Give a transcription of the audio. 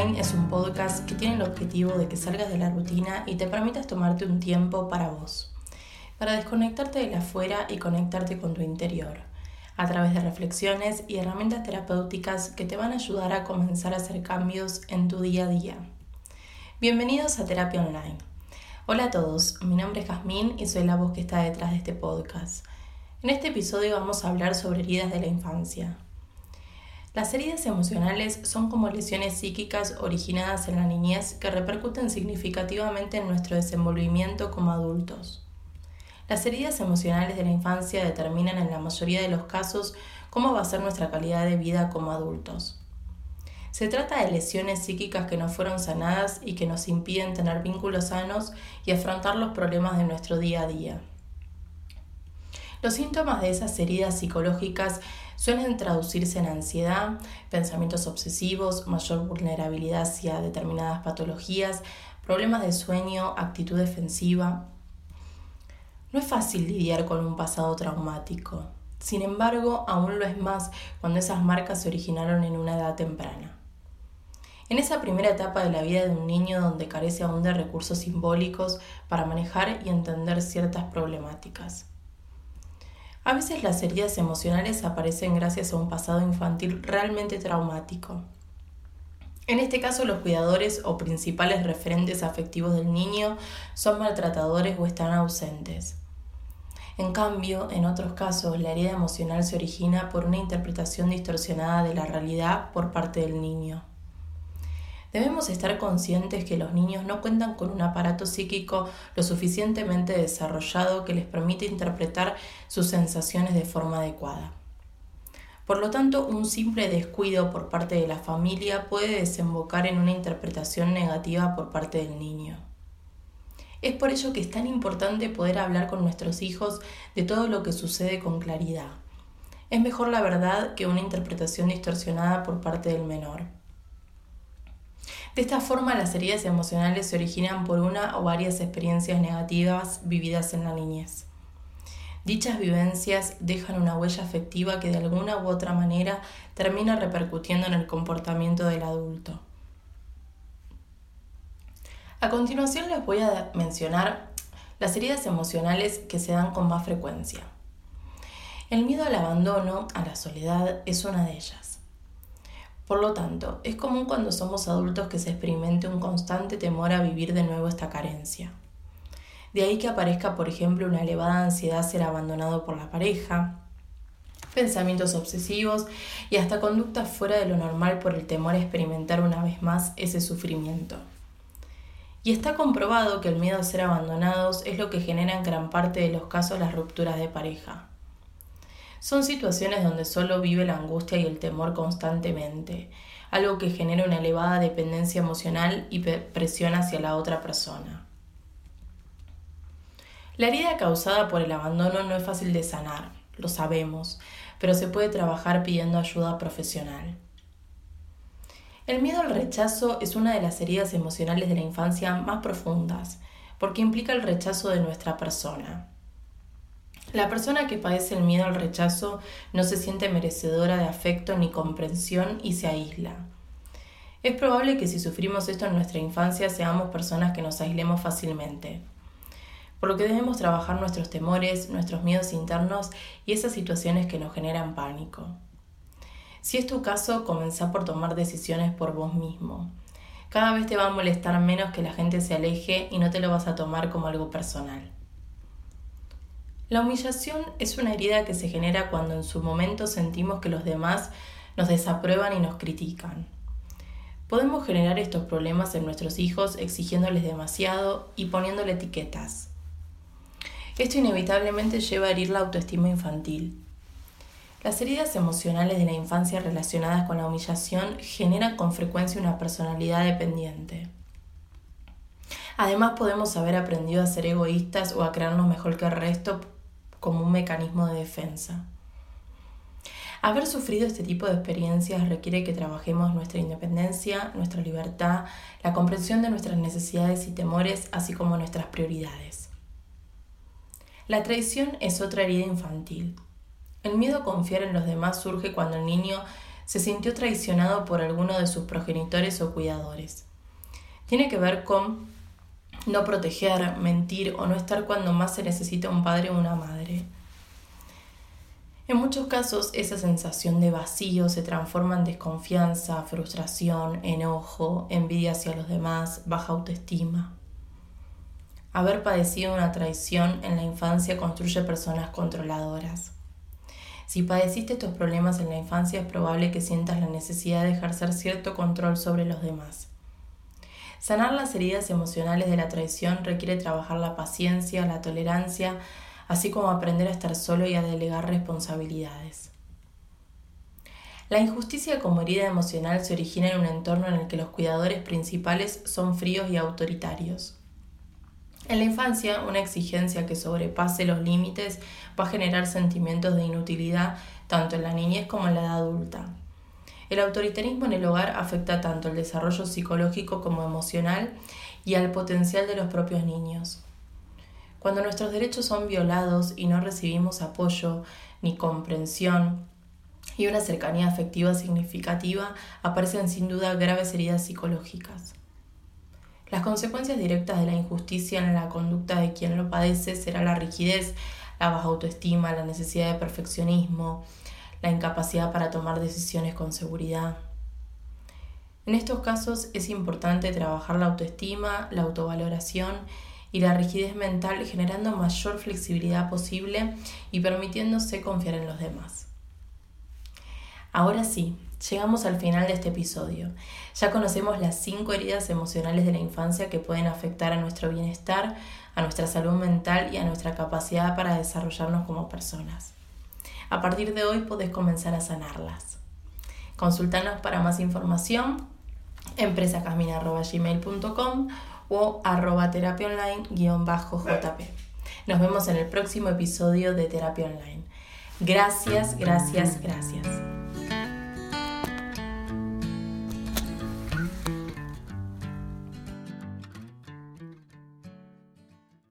Es un podcast que tiene el objetivo de que salgas de la rutina y te permitas tomarte un tiempo para vos, para desconectarte de la afuera y conectarte con tu interior, a través de reflexiones y herramientas terapéuticas que te van a ayudar a comenzar a hacer cambios en tu día a día. Bienvenidos a Terapia Online. Hola a todos, mi nombre es Jazmín y soy la voz que está detrás de este podcast. En este episodio vamos a hablar sobre heridas de la infancia, las heridas emocionales son como lesiones psíquicas originadas en la niñez que repercuten significativamente en nuestro desenvolvimiento como adultos. Las heridas emocionales de la infancia determinan en la mayoría de los casos cómo va a ser nuestra calidad de vida como adultos. Se trata de lesiones psíquicas que no fueron sanadas y que nos impiden tener vínculos sanos y afrontar los problemas de nuestro día a día. Los síntomas de esas heridas psicológicas suelen traducirse en ansiedad, pensamientos obsesivos, mayor vulnerabilidad hacia determinadas patologías, problemas de sueño, actitud defensiva. No es fácil lidiar con un pasado traumático. Sin embargo, aún lo es más cuando esas marcas se originaron en una edad temprana. En esa primera etapa de la vida de un niño donde carece aún de recursos simbólicos para manejar y entender ciertas problemáticas. A veces las heridas emocionales aparecen gracias a un pasado infantil realmente traumático. En este caso, los cuidadores o principales referentes afectivos del niño son maltratadores o están ausentes. En cambio, en otros casos, la herida emocional se origina por una interpretación distorsionada de la realidad por parte del niño. Debemos estar conscientes que los niños no cuentan con un aparato psíquico lo suficientemente desarrollado que les permite interpretar sus sensaciones de forma adecuada. Por lo tanto, un simple descuido por parte de la familia puede desembocar en una interpretación negativa por parte del niño. Es por ello que es tan importante poder hablar con nuestros hijos de todo lo que sucede con claridad. Es mejor la verdad que una interpretación distorsionada por parte del menor. De esta forma, las heridas emocionales se originan por una o varias experiencias negativas vividas en la niñez. Dichas vivencias dejan una huella afectiva que de alguna u otra manera termina repercutiendo en el comportamiento del adulto. A continuación les voy a mencionar las heridas emocionales que se dan con más frecuencia. El miedo al abandono, a la soledad, es una de ellas. Por lo tanto, es común cuando somos adultos que se experimente un constante temor a vivir de nuevo esta carencia. De ahí que aparezca, por ejemplo, una elevada ansiedad a ser abandonado por la pareja, pensamientos obsesivos y hasta conductas fuera de lo normal por el temor a experimentar una vez más ese sufrimiento. Y está comprobado que el miedo a ser abandonados es lo que genera en gran parte de los casos las rupturas de pareja. Son situaciones donde solo vive la angustia y el temor constantemente, algo que genera una elevada dependencia emocional y presión hacia la otra persona. La herida causada por el abandono no es fácil de sanar, lo sabemos, pero se puede trabajar pidiendo ayuda profesional. El miedo al rechazo es una de las heridas emocionales de la infancia más profundas, porque implica el rechazo de nuestra persona. La persona que padece el miedo al rechazo no se siente merecedora de afecto ni comprensión y se aísla. Es probable que si sufrimos esto en nuestra infancia seamos personas que nos aislemos fácilmente. Por lo que debemos trabajar nuestros temores, nuestros miedos internos y esas situaciones que nos generan pánico. Si es tu caso, comenzá por tomar decisiones por vos mismo. Cada vez te va a molestar menos que la gente se aleje y no te lo vas a tomar como algo personal. La humillación es una herida que se genera cuando en su momento sentimos que los demás nos desaprueban y nos critican. Podemos generar estos problemas en nuestros hijos exigiéndoles demasiado y poniéndole etiquetas. Esto inevitablemente lleva a herir la autoestima infantil. Las heridas emocionales de la infancia relacionadas con la humillación generan con frecuencia una personalidad dependiente. Además podemos haber aprendido a ser egoístas o a crearnos mejor que el resto como un mecanismo de defensa. Haber sufrido este tipo de experiencias requiere que trabajemos nuestra independencia, nuestra libertad, la comprensión de nuestras necesidades y temores, así como nuestras prioridades. La traición es otra herida infantil. El miedo a confiar en los demás surge cuando el niño se sintió traicionado por alguno de sus progenitores o cuidadores. Tiene que ver con no proteger, mentir o no estar cuando más se necesita un padre o una madre. En muchos casos esa sensación de vacío se transforma en desconfianza, frustración, enojo, envidia hacia los demás, baja autoestima. Haber padecido una traición en la infancia construye personas controladoras. Si padeciste estos problemas en la infancia es probable que sientas la necesidad de ejercer cierto control sobre los demás. Sanar las heridas emocionales de la traición requiere trabajar la paciencia, la tolerancia, así como aprender a estar solo y a delegar responsabilidades. La injusticia como herida emocional se origina en un entorno en el que los cuidadores principales son fríos y autoritarios. En la infancia, una exigencia que sobrepase los límites va a generar sentimientos de inutilidad tanto en la niñez como en la edad adulta. El autoritarismo en el hogar afecta tanto el desarrollo psicológico como emocional y al potencial de los propios niños. Cuando nuestros derechos son violados y no recibimos apoyo ni comprensión y una cercanía afectiva significativa, aparecen sin duda graves heridas psicológicas. Las consecuencias directas de la injusticia en la conducta de quien lo padece será la rigidez, la baja autoestima, la necesidad de perfeccionismo, la incapacidad para tomar decisiones con seguridad. En estos casos es importante trabajar la autoestima, la autovaloración y la rigidez mental generando mayor flexibilidad posible y permitiéndose confiar en los demás. Ahora sí, llegamos al final de este episodio. Ya conocemos las cinco heridas emocionales de la infancia que pueden afectar a nuestro bienestar, a nuestra salud mental y a nuestra capacidad para desarrollarnos como personas. A partir de hoy podés comenzar a sanarlas. Consultanos para más información empresacasmina.gmail.com o arroba terapia online-jp. Nos vemos en el próximo episodio de Terapia Online. Gracias, gracias, gracias.